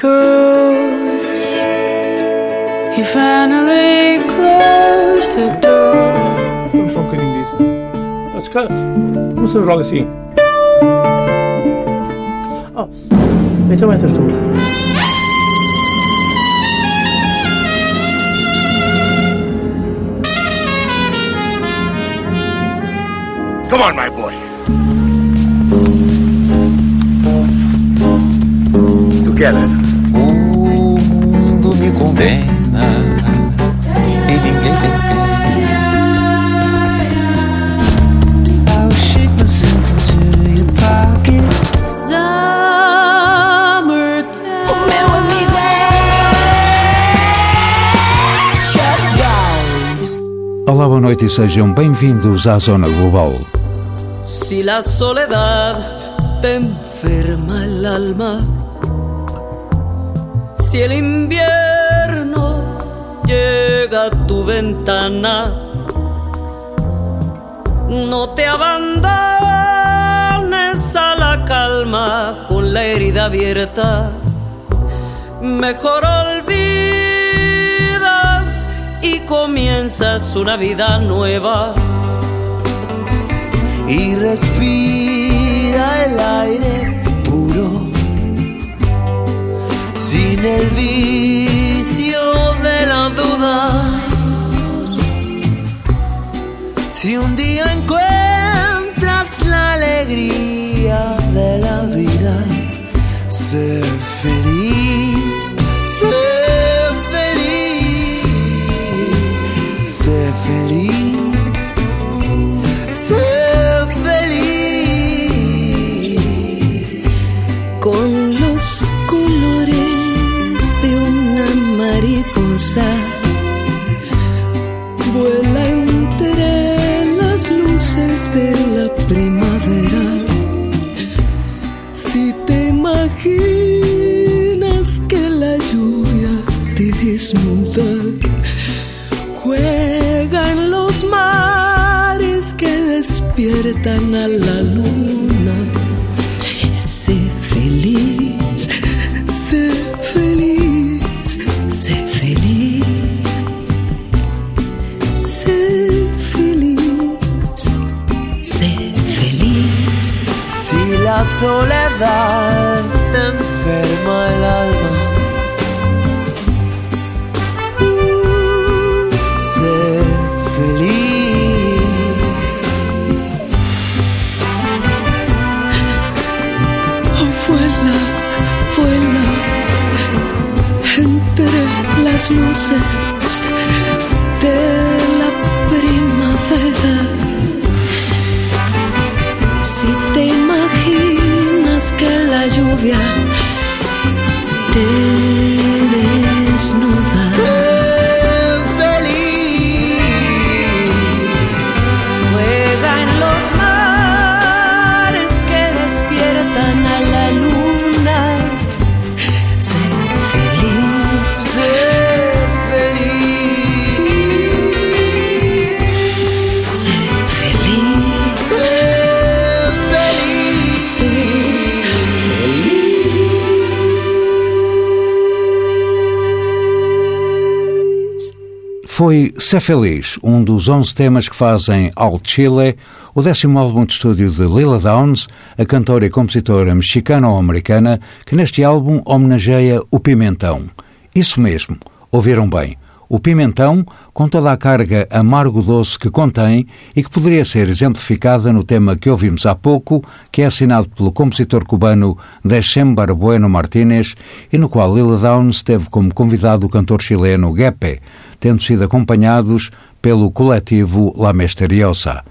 goes. He finally closed the door. let's go quindi Non sono rolle sì. Oh, mettiamo in terzo. Come on, my boy. Together. Condena e ninguém tem pena. É Shut down. Olá, boa noite e sejam bem-vindos à Zona Global. Si la soledad te enferma el alma, si el invierno llega a tu ventana, no te abandones a la calma con la herida abierta. Mejor olvidas y comienzas una vida nueva y respira el aire puro sin el vicio tan al Sé Feliz, um dos 11 temas que fazem Al Chile, o décimo álbum de estúdio de Lila Downs, a cantora e compositora mexicano-americana, que neste álbum homenageia o pimentão. Isso mesmo, ouviram bem. O pimentão, com toda a carga amargo-doce que contém e que poderia ser exemplificada no tema que ouvimos há pouco, que é assinado pelo compositor cubano December Bueno Martínez e no qual Lila Downs teve como convidado o cantor chileno Gepe, tendo sido acompanhados pelo coletivo La Misteriosa.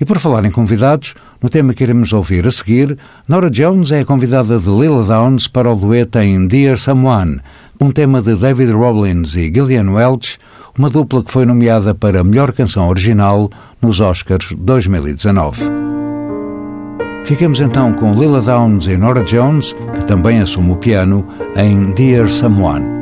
E por falar em convidados, no tema que iremos ouvir a seguir, Nora Jones é a convidada de Lila Downs para o dueto em Dear Someone, um tema de David Robbins e Gillian Welch, uma dupla que foi nomeada para melhor canção original nos Oscars 2019. Ficamos então com Lila Downs e Nora Jones, que também assume o piano, em Dear Someone.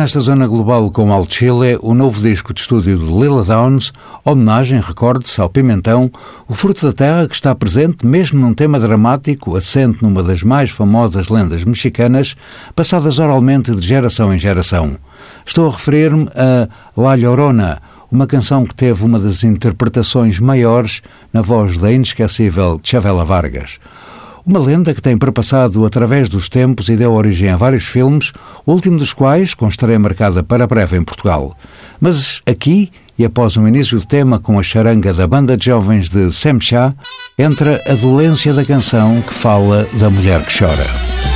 Nesta zona global com Al Chile, o novo disco de estúdio de Lila Downs, homenagem, recorde-se, ao Pimentão, o fruto da terra que está presente mesmo num tema dramático, assente numa das mais famosas lendas mexicanas, passadas oralmente de geração em geração. Estou a referir-me a La Llorona, uma canção que teve uma das interpretações maiores na voz da inesquecível Chavela Vargas. Uma lenda que tem perpassado através dos tempos e deu origem a vários filmes, o último dos quais com estreia marcada para breve em Portugal. Mas aqui, e após um início de tema com a charanga da banda de jovens de Semchá, entra a dolência da canção que fala da mulher que chora.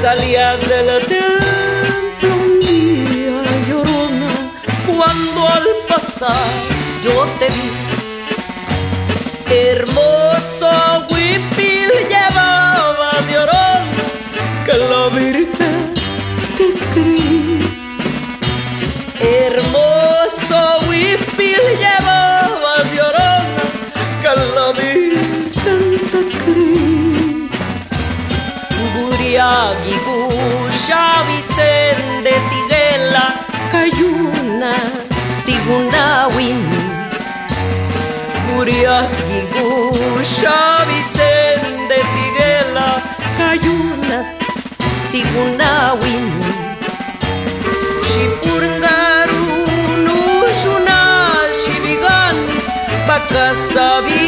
Salías del templo un día llorona cuando al pasar yo te vi. Hermoso huipil llevaba llorona que la Virgen Vicente, Tiguela, Cayuna, Tigunawin. Gusha, Vicente, Tiguela, Cayuna, Tigunawin. Shipurgaru Bakasabi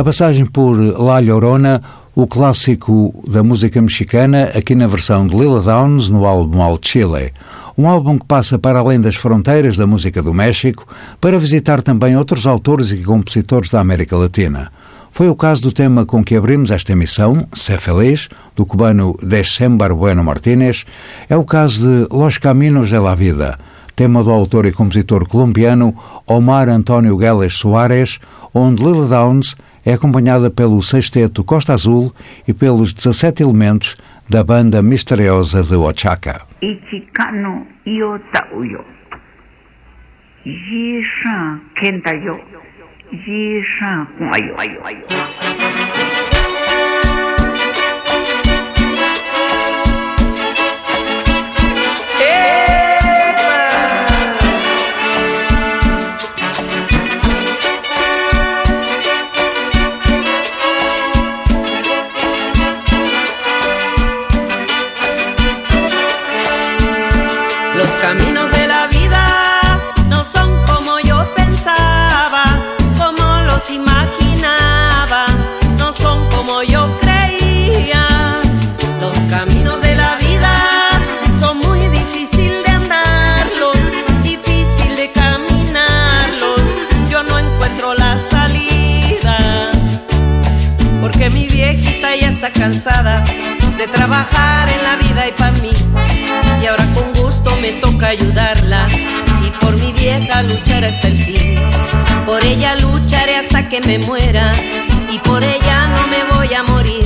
A passagem por La Llorona, o clássico da música mexicana, aqui na versão de Lila Downs, no álbum Al Chile. Um álbum que passa para além das fronteiras da música do México, para visitar também outros autores e compositores da América Latina. Foi o caso do tema com que abrimos esta emissão, Sé Feliz, do cubano December Bueno Martínez, é o caso de Los Caminos de la Vida, tema do autor e compositor colombiano Omar António Gueles Soares, onde Lila Downs é acompanhada pelo sexteto Costa Azul e pelos 17 elementos da banda misteriosa de Oaxaca. Cansada de trabajar en la vida y para mí. Y ahora con gusto me toca ayudarla y por mi vieja luchar hasta el fin. Por ella lucharé hasta que me muera y por ella no me voy a morir.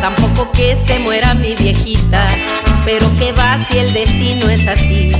Tampoco que se muera mi viejita, pero que va si el destino es así.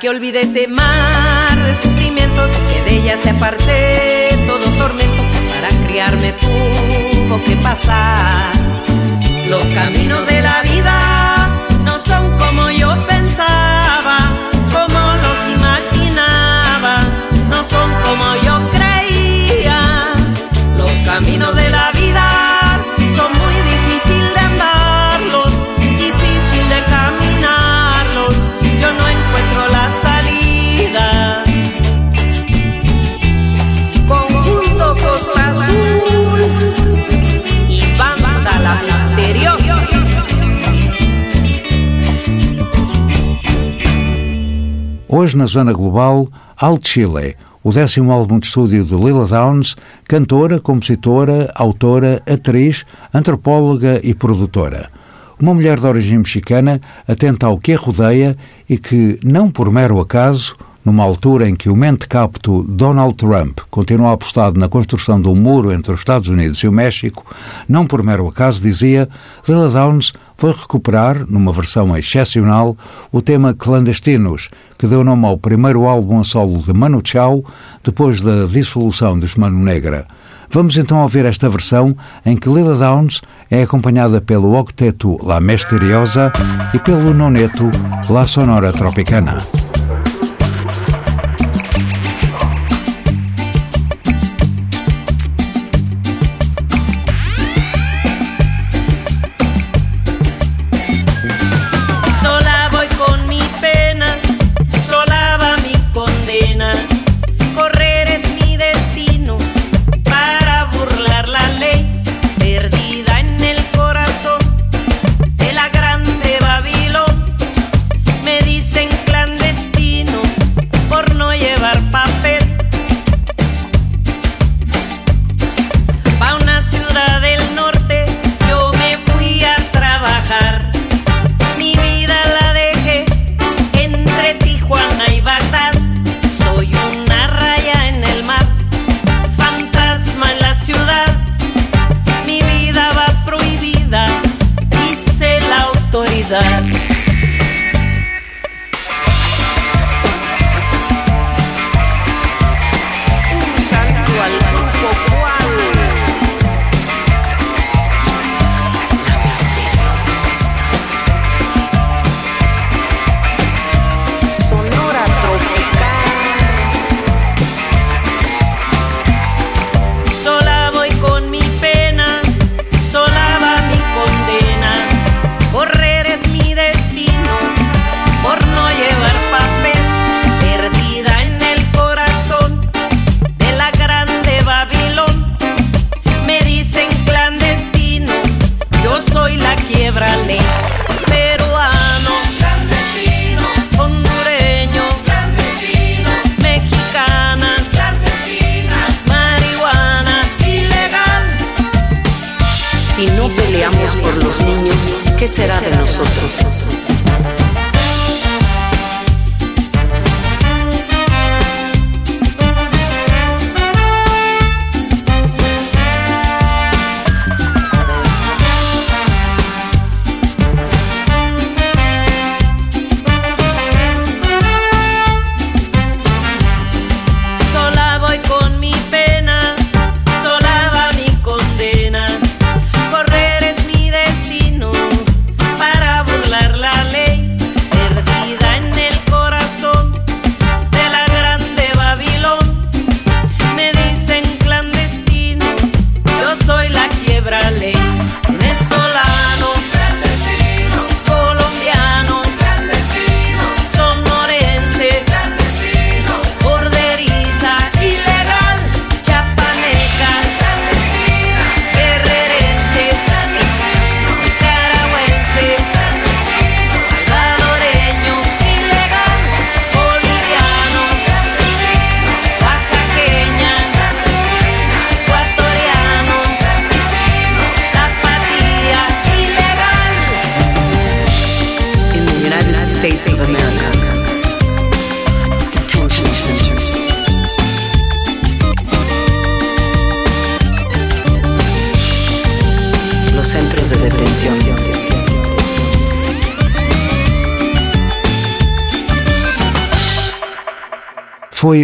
Que olvide ese mar de sufrimientos que de ella se aparte todo tormento. Para criarme tuvo que pasar. Los caminos de la vida Hoje, na Zona Global, Alt Chile, o décimo álbum de estúdio de Lila Downs, cantora, compositora, autora, atriz, antropóloga e produtora. Uma mulher de origem mexicana, atenta ao que a rodeia e que, não por mero acaso, numa altura em que o mentecapto Donald Trump continua apostado na construção um muro entre os Estados Unidos e o México, não por mero acaso, dizia, Lila Downs foi recuperar, numa versão excepcional, o tema Clandestinos, que deu nome ao primeiro álbum a solo de Manu Chao, depois da dissolução dos Mano Negra. Vamos então ouvir esta versão em que Lila Downs é acompanhada pelo octeto La Misteriosa e pelo noneto La Sonora Tropicana.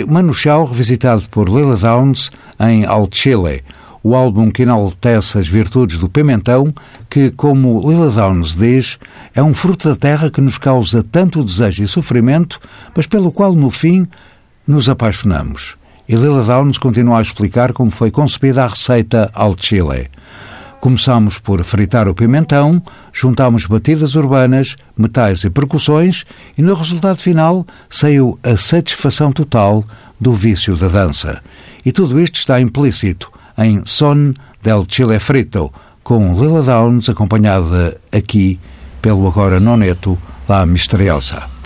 Foi revisitado por Lila Downs em Al Chile, o álbum que enaltece as virtudes do pimentão, que, como Lila Downs diz, é um fruto da terra que nos causa tanto desejo e sofrimento, mas pelo qual, no fim, nos apaixonamos. E Lila Downs continua a explicar como foi concebida a receita Al Chile. Começámos por fritar o pimentão, juntámos batidas urbanas, metais e percussões e no resultado final saiu a satisfação total do vício da dança. E tudo isto está implícito em Son del Chile Frito, com Lila Downs acompanhada aqui pelo agora noneto La Misteriosa.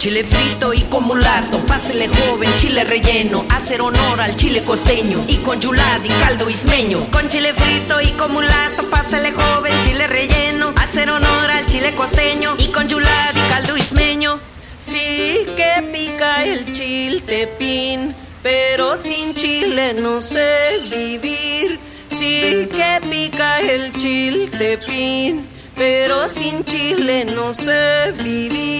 Chile frito y con pásele joven, chile relleno. Hacer honor al chile costeño. Y con yulad y caldo ismeño. Con chile frito y con pásele joven, chile relleno. Hacer honor al chile costeño. Y con yulad y caldo ismeño. Sí que pica el chiltepín, pero sin chile no sé vivir. Sí que pica el chiltepín, pero sin chile no sé vivir.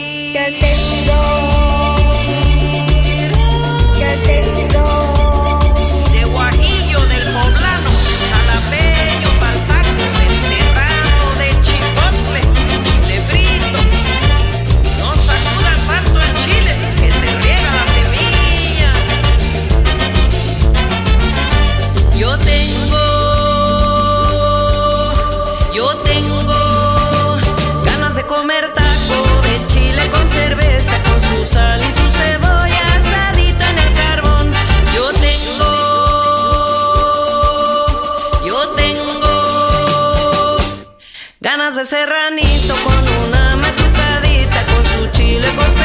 ese ranito con una matutadita, con su chile con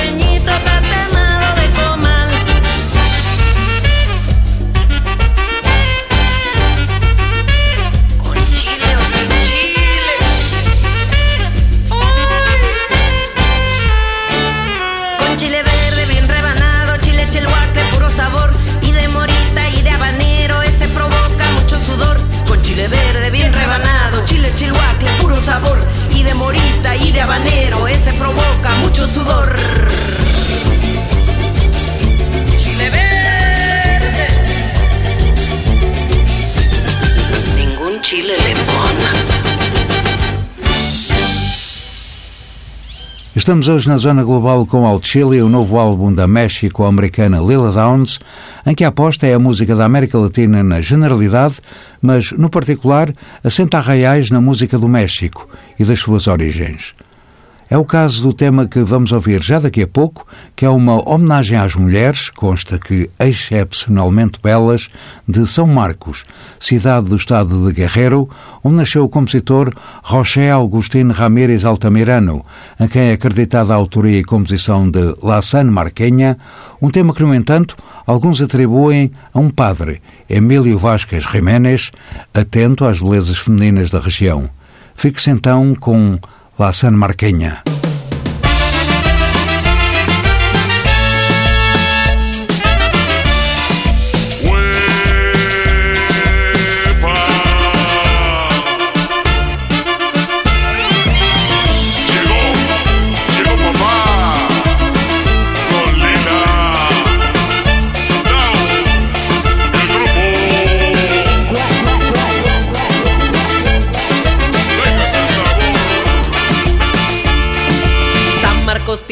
habanero, ese provoca mucho sudor. Chile verde. Ningún chile limón. Estamos hoje na Zona Global com Alt Chile, o novo álbum da México-americana Lila Downs, em que a aposta é a música da América Latina na generalidade, mas, no particular, assenta arraiais na música do México e das suas origens. É o caso do tema que vamos ouvir já daqui a pouco, que é uma homenagem às mulheres, consta que excepcionalmente belas, de São Marcos, cidade do estado de Guerrero, onde nasceu o compositor José Agustín Ramírez Altamirano, a quem é acreditada a autoria e composição de La San Marquenha, um tema que, no entanto, alguns atribuem a um padre, Emílio Vasquez Jiménez, atento às belezas femininas da região. Fique-se então com la sanmarqueña.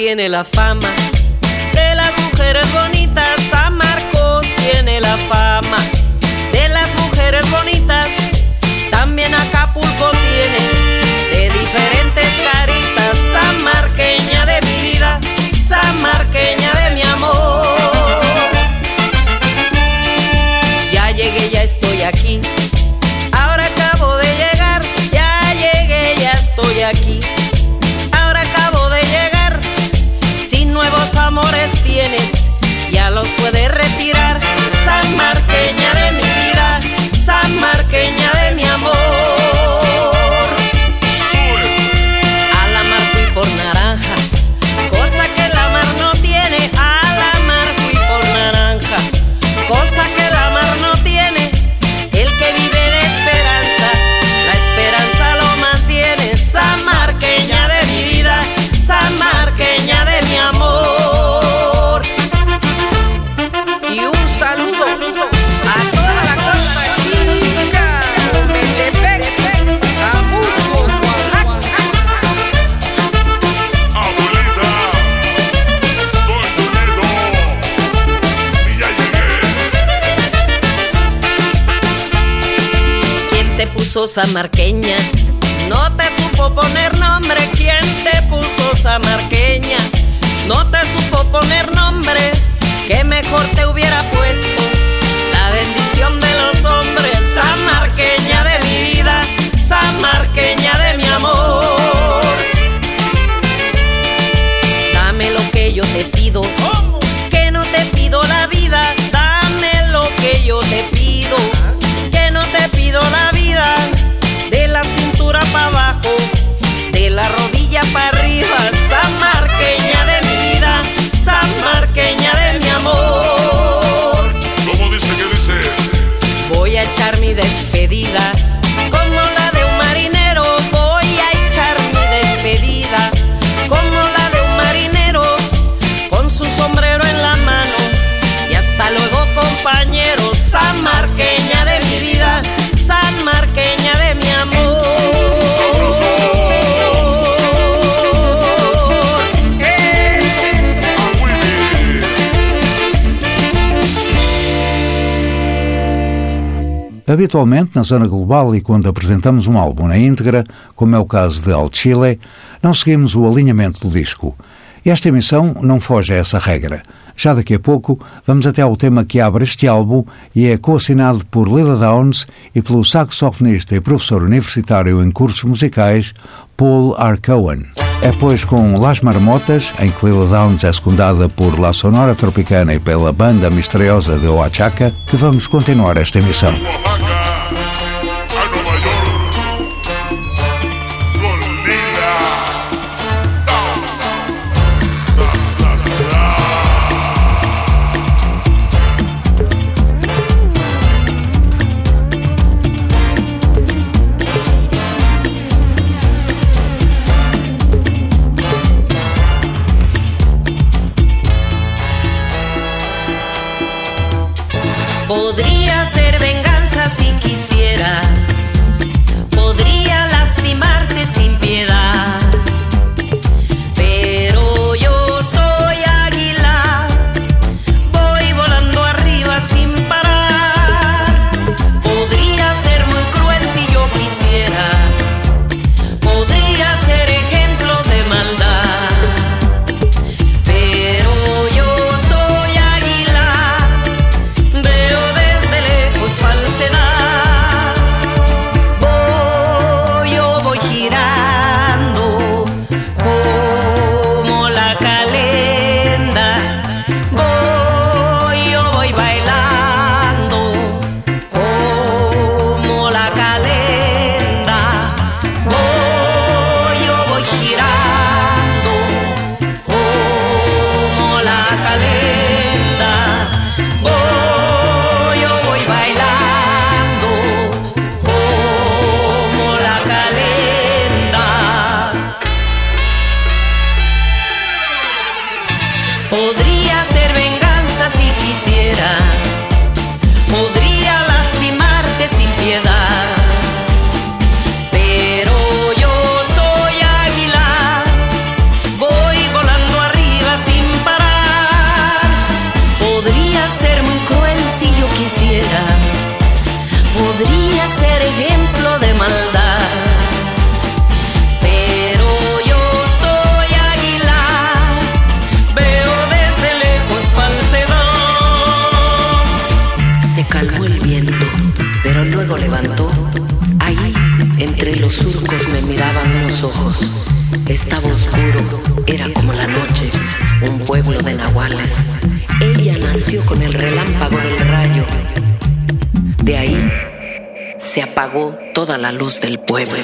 Tiene la fama puso Marqueña, No te supo poner nombre, ¿quién te puso Marqueña, Habitualmente, na zona global e quando apresentamos um álbum na íntegra, como é o caso de Alt Chile, não seguimos o alinhamento do disco. Esta emissão não foge a essa regra. Já daqui a pouco vamos até ao tema que abre este álbum e é coassinado por Lila Downs e pelo saxofonista e professor universitário em cursos musicais Paul R. Cohen. É pois com Las Marmotas, em que Lila Downs é secundada por La Sonora Tropicana e pela banda misteriosa de Oaxaca, que vamos continuar esta emissão. Podría piedad. Ojos. Estaba oscuro, era como la noche, un pueblo de nahuales. Ella nació con el relámpago del rayo. De ahí se apagó toda la luz del pueblo.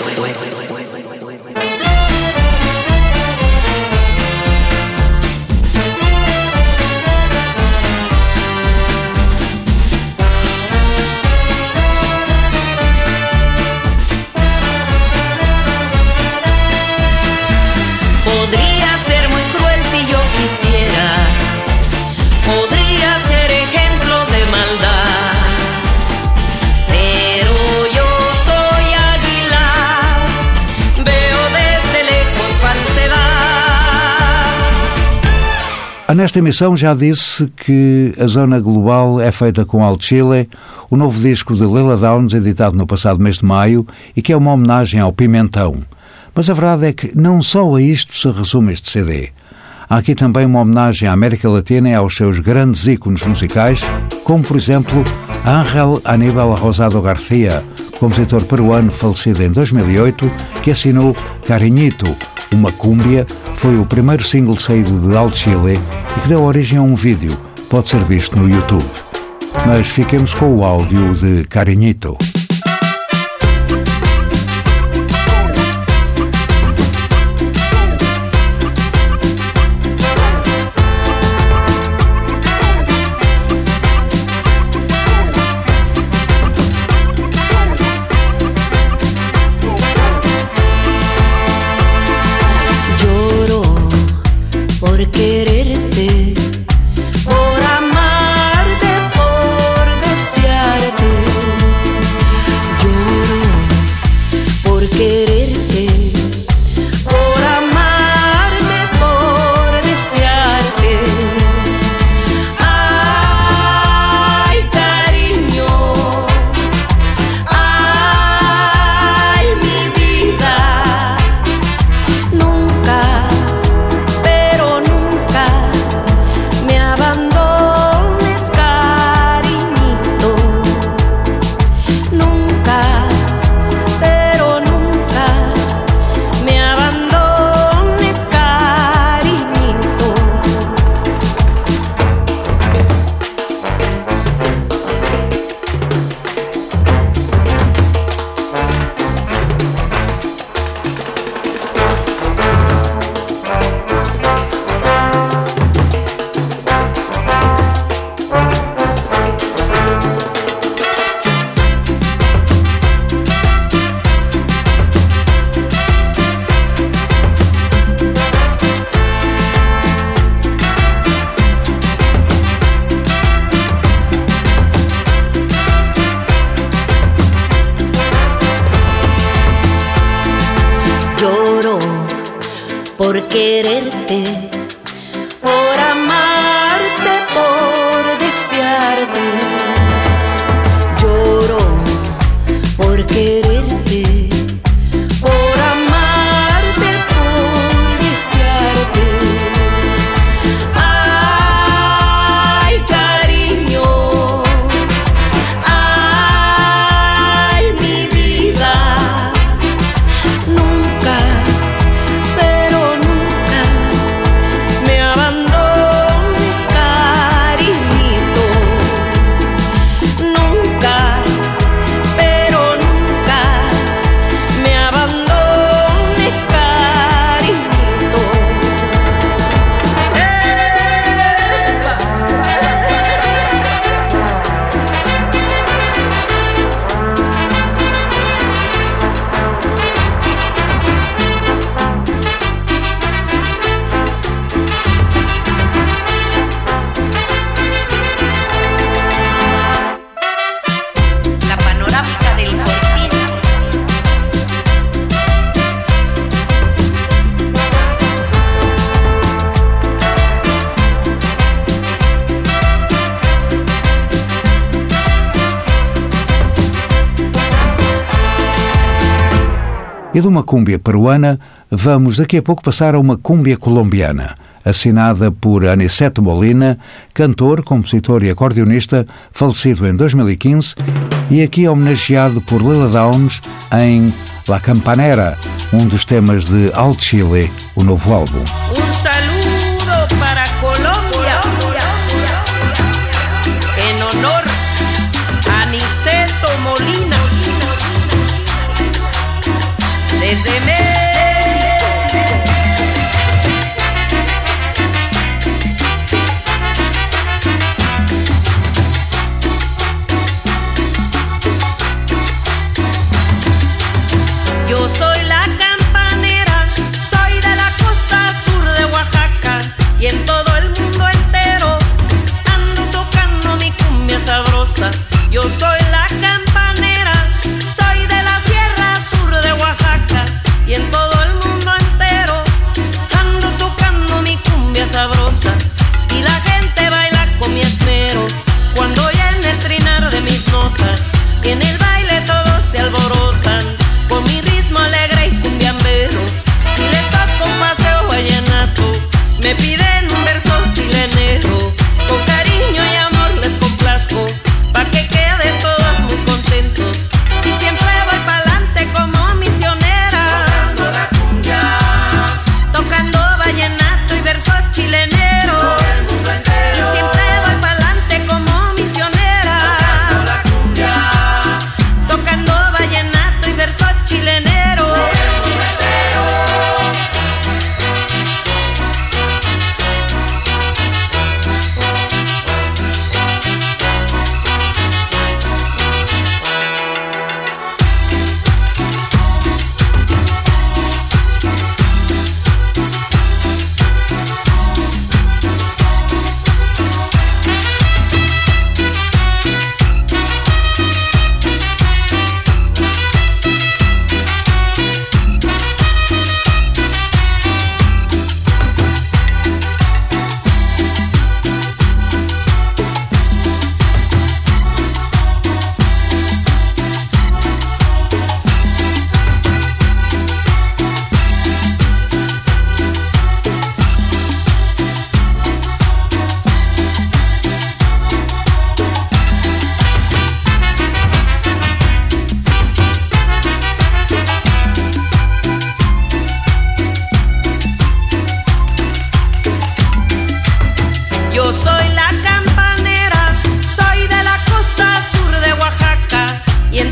Nesta emissão já disse que a Zona Global é feita com Al Chile, o novo disco de Lila Downs, editado no passado mês de maio, e que é uma homenagem ao Pimentão. Mas a verdade é que não só a isto se resume este CD. Há aqui também uma homenagem à América Latina e aos seus grandes ícones musicais, como por exemplo Ángel Aníbal Rosado García, compositor peruano falecido em 2008, que assinou Cariñito, uma cúmbia, foi o primeiro single saído de Al Chile e que deu origem a um vídeo, pode ser visto no YouTube. Mas fiquemos com o áudio de Cariñito. E de uma cúmbia peruana, vamos daqui a pouco passar a uma cúmbia colombiana, assinada por Aniceto Molina, cantor, compositor e acordeonista, falecido em 2015, e aqui homenageado por Lila Downs em La Campanera, um dos temas de Al Chile, o novo álbum.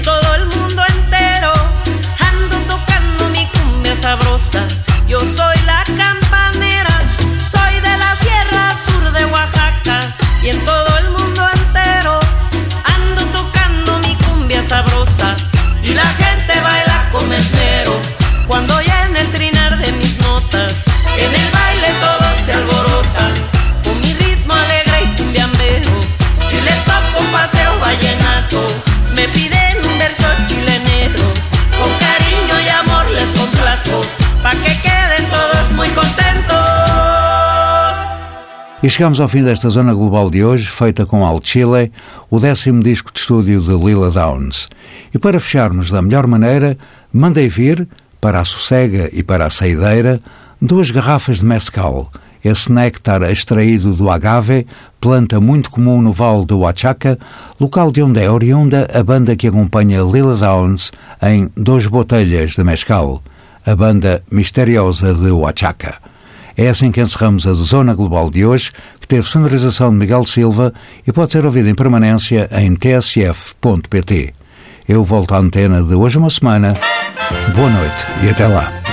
todo el mundo entero ando tocando mi cumbia sabrosa. E chegamos ao fim desta Zona Global de hoje, feita com Al Chile, o décimo disco de estúdio de Lila Downs. E para fecharmos da melhor maneira, mandei vir, para a sossega e para a saideira, duas garrafas de mescal, esse néctar extraído do agave, planta muito comum no Vale do Huachaca, local de onde é oriunda a banda que acompanha Lila Downs em Dois Botelhas de Mescal, a banda misteriosa de Huachaca. É assim que encerramos a Zona Global de hoje, que teve sonorização de Miguel Silva e pode ser ouvida em permanência em tsf.pt. Eu volto à antena de hoje uma semana. Boa noite e até lá.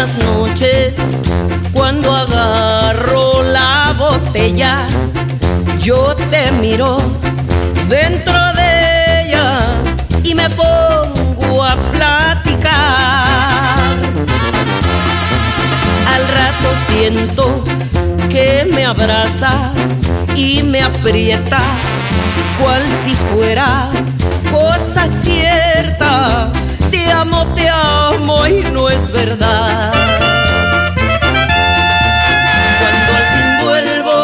Las noches, cuando agarro la botella, yo te miro dentro de ella y me pongo a platicar. Al rato siento que me abrazas y me aprietas, cual si fuera cosa cierta. Amo, te amo y no es verdad. Cuando al fin vuelvo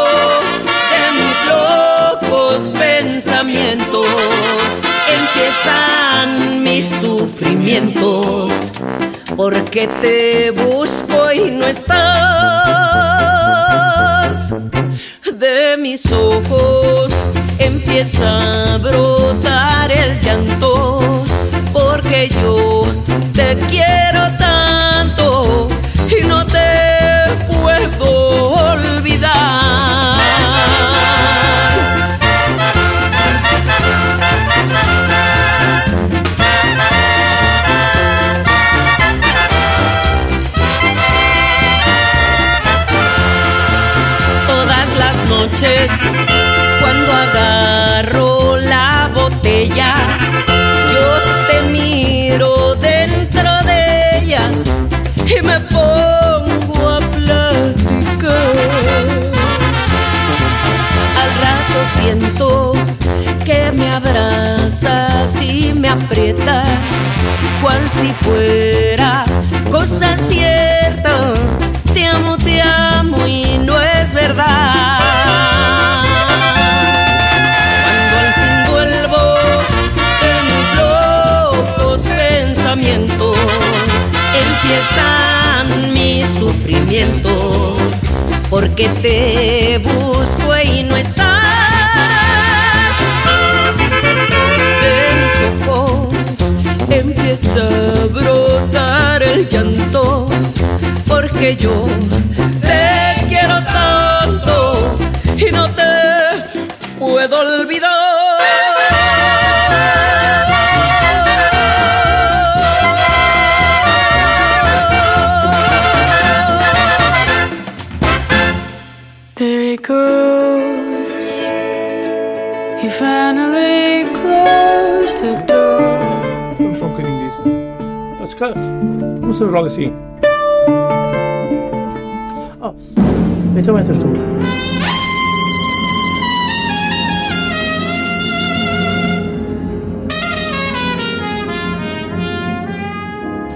de mis locos pensamientos, empiezan mis sufrimientos, porque te busco y no estás. De mis ojos empieza a brotar el llanto, porque yo te quiero tanto si fuera cosa cierta. Te amo, te amo y no es verdad. Cuando al fin vuelvo de mis locos pensamientos, empiezan mis sufrimientos, porque te busco y no estás. A brotar el llanto, porque yo te quiero tanto y no te puedo olvidar. 무슨 러그시 아 매점에서 좀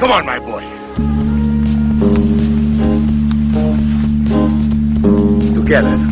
Come on, my boy. Together.